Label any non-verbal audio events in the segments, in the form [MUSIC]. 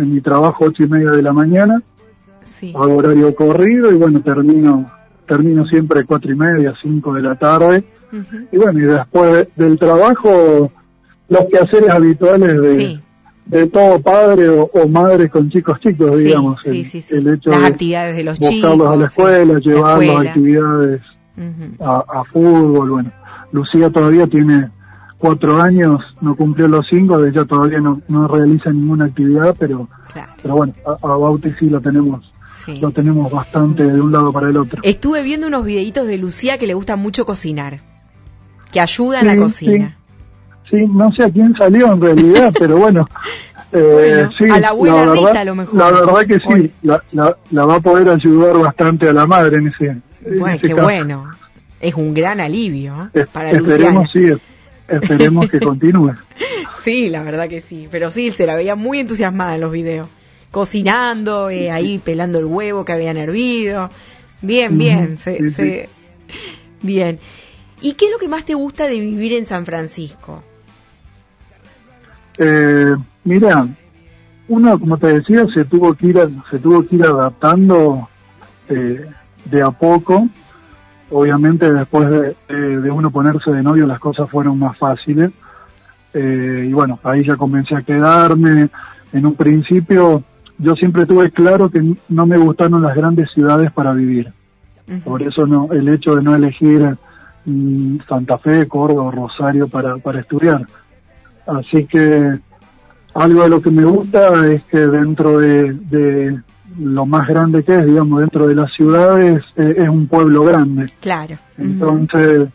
en mi trabajo ocho y media de la mañana, Sí. hago horario corrido y bueno, termino, termino siempre cuatro y media, cinco de la tarde. Y bueno, y después de- del trabajo, los quehaceres habituales de, Sí. de todo padre o, o madre con chicos chicos, Sí, digamos. sí, el, hecho Las de actividades de los buscarlos chicos. a la escuela, La llevarlos a actividades a fútbol, bueno. Lucía todavía tiene cuatro años, no cumplió los cinco, de ella todavía no, no realiza ninguna actividad, pero, Claro, pero bueno, a, a Bauti sí lo tenemos, sí. lo tenemos bastante de un lado para el otro. Estuve viendo unos videitos de Lucía que le gusta mucho cocinar. Que ayuda en la cocina. Sí, no sé a quién salió en realidad, [LAUGHS] pero bueno. eh, Bueno, a la abuela verdad, Rita a lo mejor. La verdad que sí, la, la, la va a poder ayudar bastante a la madre en ese, en Bueno, ese qué caso. bueno. Es un gran alivio ¿eh? Es- para Luciana. Esperemos, sí, es- esperemos que continúe. [LAUGHS] Sí, la verdad que sí. Pero sí, se la veía muy entusiasmada en los videos. Cocinando, eh, ahí pelando el huevo que habían hervido. Bien, bien. se- sí, se- Bien. ¿Y qué es lo que más te gusta de vivir en San Francisco? Eh, mira, uno, como te decía, se tuvo que ir, a- se tuvo que ir adaptando eh, de a poco. Obviamente, después de, de- de uno ponerse de novio, las cosas fueron más fáciles. Eh, y bueno, ahí ya comencé a quedarme. En un principio, yo siempre tuve claro que no me gustaron las grandes ciudades para vivir. Por eso no, el hecho de no elegir mm, Santa Fe, Córdoba o Rosario para, para estudiar. Así que algo de lo que me gusta es que dentro de, de lo más grande que es, digamos, dentro de las ciudades, eh, es un pueblo grande. Claro. Entonces,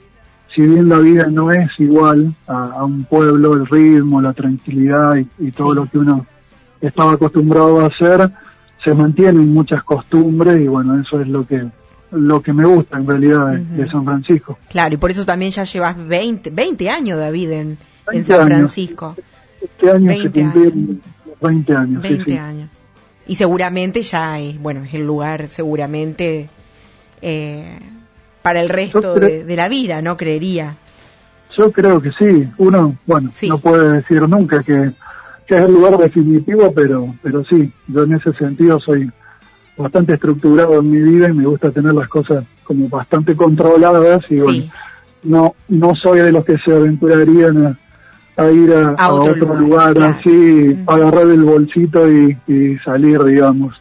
si bien la vida no es igual a, a un pueblo, el ritmo, la tranquilidad y, y todo Sí. lo que uno estaba acostumbrado a hacer, se mantienen muchas costumbres y bueno, eso es lo que lo que me gusta en realidad de, San Francisco. Claro, y por eso también ya llevas 20, 20 años, David, en, en 20 San años. Francisco. Este año 20 se cumplieron 20 años. sí, 20 sí. años. Y seguramente ya es, bueno, es el lugar seguramente eh, para el resto de, de la vida, ¿no? Creería. Yo creo que sí. Uno, bueno, Sí. no puede decir nunca que, que es el lugar definitivo, pero, pero sí, yo en ese sentido soy bastante estructurado en mi vida y me gusta tener las cosas como bastante controladas y Sí. bueno, no, no soy de los que se aventurarían a, a ir a, A a otro lugar, así, agarrar el bolsito y, y salir, digamos.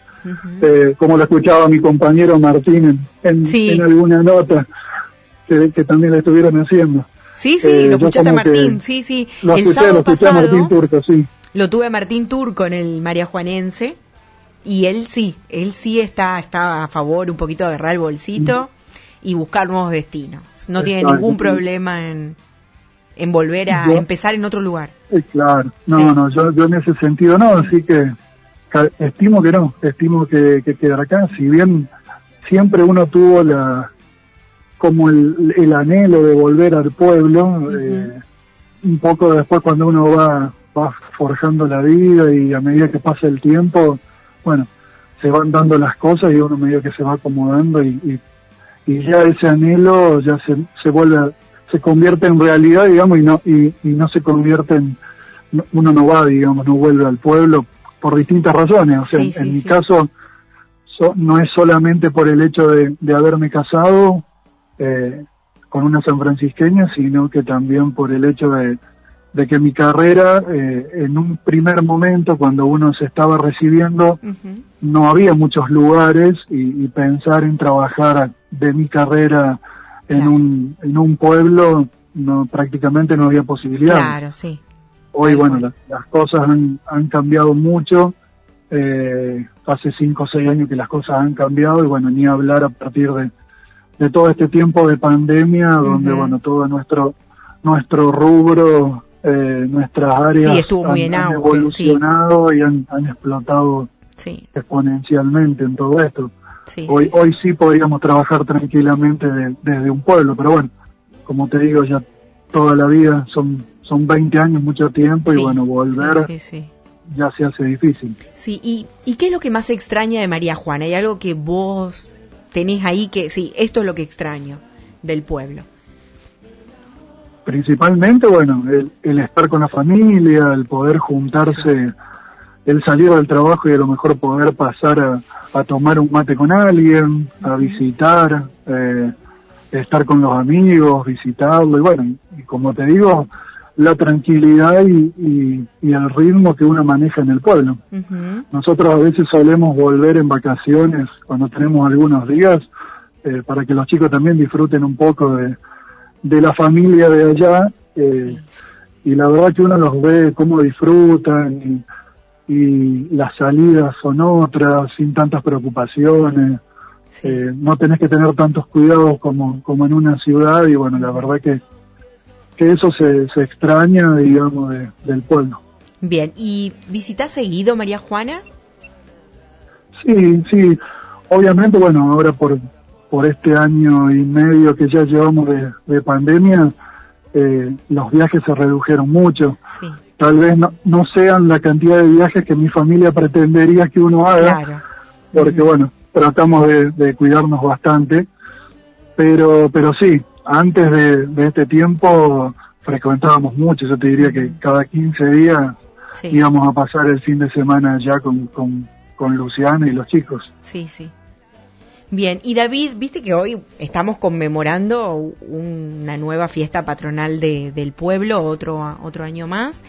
Eh, como lo escuchaba mi compañero Martín en, en, Sí. en alguna nota que, que también le estuvieron haciendo. Sí, sí, eh, lo yo escuchaste a Martín, sí, sí. Lo el escuché, sábado lo escuché a pasado Martín Turco, sí. lo tuve a Martín Turco en el María Juanense y él sí, él sí está, está a favor un poquito de agarrar el bolsito y buscar nuevos destinos. No tiene ningún problema en, en volver a Yo- empezar en otro lugar. Eh, claro, no, Sí. no, yo, yo en ese sentido no, así que estimo que no, estimo que, que quedar acá, si bien siempre uno tuvo la como el, el anhelo de volver al pueblo, eh, un poco después cuando uno va, va forjando la vida y a medida que pasa el tiempo, bueno, se van dando las cosas y uno medio que se va acomodando y, y, y ya ese anhelo ya se, se vuelve, a- se convierte en realidad, digamos, y no, y, y no se convierte en, no- uno no va, digamos, no vuelve al pueblo por distintas razones. O sea, Sí, en, sí, mi sí. caso, so- no es solamente por el hecho de, de haberme casado eh, con una sanfrancisqueña, sino que también por el hecho de, de que mi carrera, eh, en un primer momento, cuando uno se estaba recibiendo, no había muchos lugares y, y pensar en trabajar de mi carrera en un en un pueblo no prácticamente no había posibilidad Claro, sí. hoy bueno las cosas han, han cambiado mucho eh, hace cinco o seis años que las cosas han cambiado y bueno ni hablar a partir de, de todo este tiempo de pandemia donde bueno todo nuestro nuestro rubro eh, nuestras áreas Sí, estuvo muy han, en han auge, sí. evolucionado y han, han explotado Sí, exponencialmente en todo esto. Sí. Hoy, hoy sí podríamos trabajar tranquilamente de- desde un pueblo, pero bueno, como te digo, ya toda la vida son, son 20 años, mucho tiempo, Sí, y bueno, volver Sí, ya se hace difícil. Sí, y, ¿y qué es lo que más extraña de María Juana? ¿Hay algo que vos tenés ahí que, sí, esto es lo que extraño del pueblo? Principalmente, bueno, el, el estar con la familia, el poder juntarse el salir del trabajo y a lo mejor poder pasar a, tomar un mate con alguien, a visitar, eh, estar con los amigos, visitarlo. Y bueno, y, como te digo, la tranquilidad y, el ritmo que uno maneja en el pueblo. Nosotros a veces solemos volver en vacaciones cuando tenemos algunos días eh, para que los chicos también disfruten un poco de, de la familia de allá eh, y la verdad que uno los ve cómo disfrutan y, y, las salidas son otras sin tantas preocupaciones. Eh, no tenés que tener tantos cuidados como, como en una ciudad y bueno la verdad que que eso se, se extraña digamos del pueblo. Bien y visitas seguido María Juana sí sí. Obviamente bueno ahora por por este año y medio que ya llevamos de, pandemia, eh, los viajes se redujeron mucho. Tal vez no, no, sean la cantidad de viajes que mi familia pretendería que uno haga, porque bueno, tratamos de, cuidarnos bastante, pero, pero sí, antes de, este tiempo frecuentábamos mucho, yo te diría que cada 15 días íbamos a pasar el fin de semana ya con, con, con Luciana y los chicos. Sí, sí. Bien, y David, viste que hoy estamos conmemorando una nueva fiesta patronal de, del pueblo, otro, otro año más.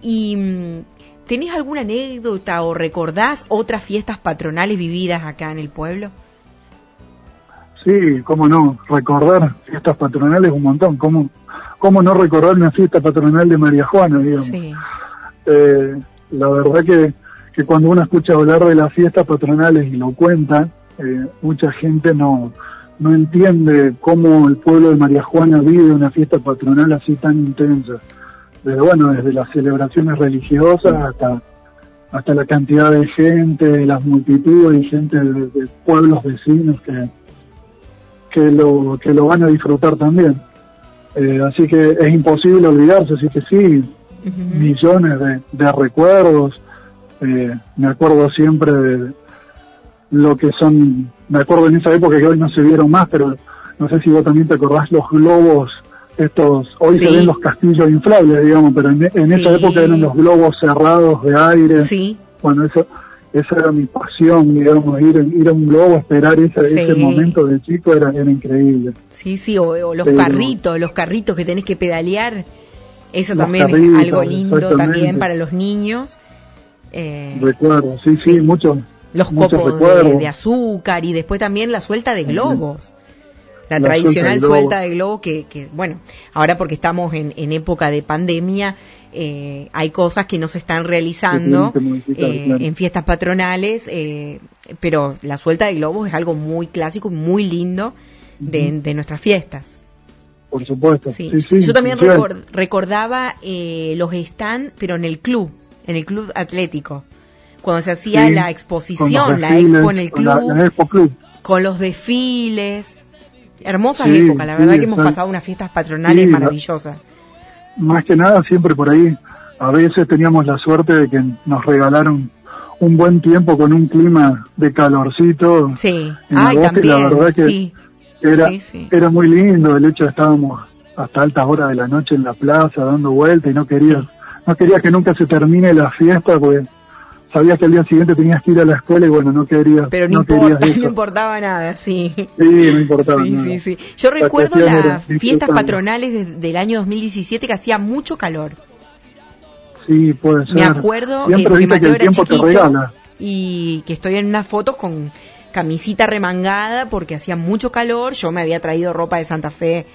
Y mm, ¿tenés alguna anécdota o recordás otras fiestas patronales vividas acá en el pueblo? Sí, cómo no, recordar fiestas patronales un montón. ¿Cómo, cómo no recordar una fiesta patronal de María Juana, digamos? Sí. Eh, la verdad que, que cuando uno escucha hablar de las fiestas patronales y lo cuenta, eh, mucha gente no, no entiende cómo el pueblo de María Juana vive una fiesta patronal así tan intensa. Desde, bueno, desde las celebraciones religiosas hasta, hasta la cantidad de gente, las multitudes y gente de, pueblos vecinos que, que, lo, que lo van a disfrutar también. Eh, así que es imposible olvidarse, así que sí, millones de, de recuerdos. Eh, me acuerdo siempre de, lo que son, me acuerdo en esa época que hoy no se vieron más, pero no sé si vos también te acordás los globos, estos, hoy se ven los castillos inflables, digamos, pero en, esa época eran los globos cerrados de aire. Sí. Bueno, eso, esa era mi pasión, digamos, ir, ir a un globo, esperar ese, ese momento de chico era, era increíble. Sí, sí, o, los carritos, los carritos que tenés que pedalear, eso también es algo lindo también para los niños. Eh, Recuerdo, sí, sí, sí los copos de, azúcar y después también la suelta de globos. La, tradicional suelta de, globos que, bueno, ahora porque estamos en, época de pandemia, eh, hay cosas que no se están realizando eh, en fiestas patronales, eh, pero la suelta de globos es algo muy clásico, muy lindo de, nuestras fiestas. Por supuesto. Yo también recordaba los stand, pero en el club, en el club atlético cuando se hacía la exposición, la expo en el club, con los desfiles. Hermosas épocas, la verdad que hemos pasado unas fiestas patronales maravillosas. más que nada, siempre por ahí, a veces teníamos la suerte de que nos regalaron un buen tiempo con un clima de calorcito. Sí, ay, también, la verdad que Era, era muy lindo el hecho de estábamos hasta altas horas de la noche en la plaza dando vueltas y no quería, no quería que nunca se termine la fiesta porque sabías que al día siguiente tenías que ir a la escuela y bueno, no querías. Pero no, [LAUGHS] importaba nada, sí. Sí, no importaba nada. Sí, sí. Yo recuerdo las fiestas patronales del año 2017 que hacía mucho calor. Sí, puede ser. Me acuerdo eh, que Mateo era chiquito y que estoy en unas fotos con camisita remangada porque hacía mucho calor. Yo me había traído ropa de Santa Fe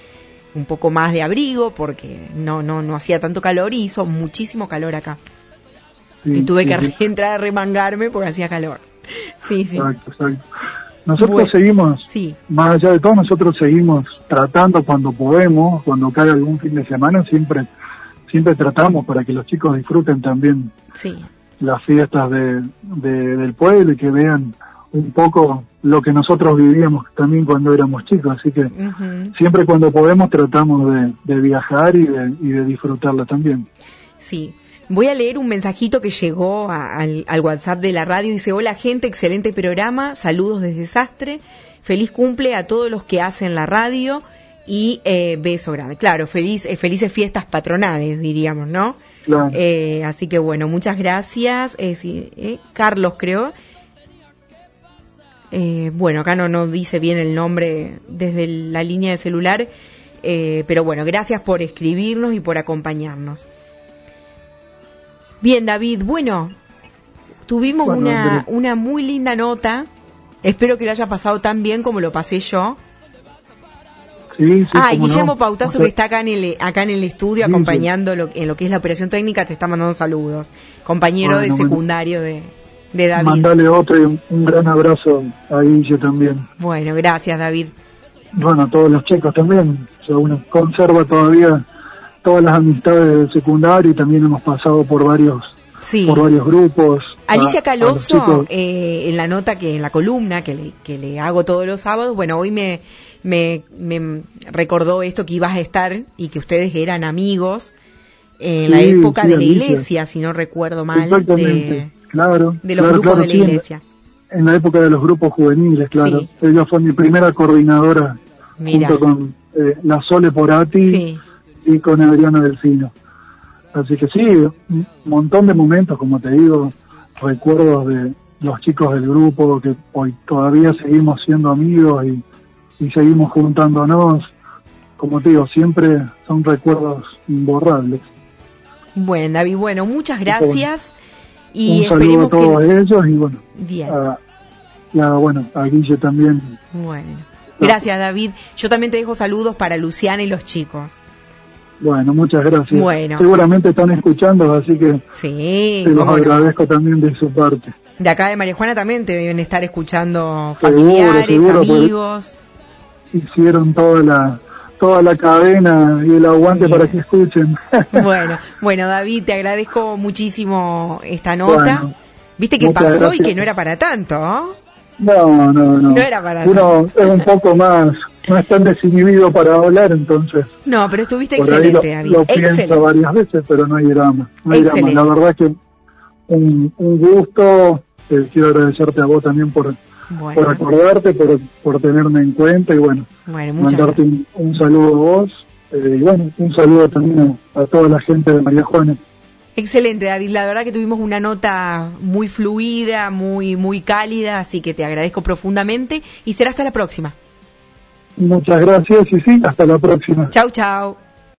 un poco más de abrigo porque no no no hacía tanto calor y hizo muchísimo calor acá y tuve que entrar a remangarme porque hacía calor. Sí, sí. Exacto, exacto. Nosotros seguimos, más allá de todo, nosotros seguimos tratando cuando podemos, cuando cae algún fin de semana, siempre siempre tratamos para que los chicos disfruten también las fiestas de, del pueblo y que vean un poco lo que nosotros vivíamos también cuando éramos chicos. Así que siempre cuando podemos tratamos de, de viajar y de, y de disfrutarla también. Sí, Voy a leer un mensajito que llegó al, WhatsApp de la radio. Dice, hola gente, excelente programa, saludos desde Desastre, feliz cumple a todos los que hacen la radio y eh, beso grande. Claro, feliz, eh, felices fiestas patronales, diríamos, ¿no? Eh, así que bueno, muchas gracias. Eh, Carlos, creo. bueno, acá no, no dice bien el nombre desde la línea de celular, pero bueno, gracias por escribirnos y por acompañarnos. Bien, David, bueno, tuvimos una, una muy linda nota. Espero que lo haya pasado tan bien como lo pasé yo. Sí, ah, y Guillermo Pautazo, que está acá en el, acá en el estudio acompañando Lo, en lo que es la operación técnica, te está mandando saludos. Compañero de secundario de, de David. Mandale otro y un, gran abrazo a Guille también. Bueno, gracias, David. Bueno, a todos los chicos también. O uno conserva todavía todas las amistades del secundario y también hemos pasado por varios, por varios grupos. Alicia Caloso, eh, en la nota que, en la columna que le, que le hago todos los sábados, bueno, hoy me, me, me recordó esto que ibas a estar y que ustedes eran amigos en la época de la iglesia, si no recuerdo mal, de, claro, de los grupos de la iglesia. En, la época de los grupos juveniles, claro. Ella fue mi primera coordinadora junto con eh, la Sole Porati y con Adriana Delfino. Así que sí, un montón de momentos, como te digo, recuerdos de los chicos del grupo que hoy todavía seguimos siendo amigos y, seguimos juntándonos. Como te digo, siempre son recuerdos imborrables. Bueno, David, bueno, muchas gracias. y un saludo a todos ellos y bueno, Bien. A, bueno, a Guille también. Bueno, gracias David. Yo también te dejo saludos para Luciana y los chicos. Bueno, muchas gracias. Bueno. Seguramente están escuchando, así que sí, te los agradezco también de su parte. De acá de María Juana también te deben estar escuchando familiares, amigos. Hicieron toda la toda la cadena y el aguante para que escuchen. [LAUGHS] bueno, bueno David, te agradezco muchísimo esta nota. Viste que pasó y que no era para tanto, ¿no? No, no, no. No era para Uno es un poco más no es tan desinhibido para hablar, entonces. No, pero estuviste excelente, lo, lo pienso varias veces, pero no hay drama. No hay drama. La verdad que un, un gusto. Eh, quiero agradecerte a vos también por, por acordarte, por, por tenerme en cuenta y bueno, mandarte un, saludo a vos eh, y bueno, un saludo también a, toda la gente de María Juana. Excelente, David. La verdad que tuvimos una nota muy fluida, muy, muy cálida, así que te agradezco profundamente y será hasta la próxima. Muchas gracias y sí, hasta la próxima. Chau, chau.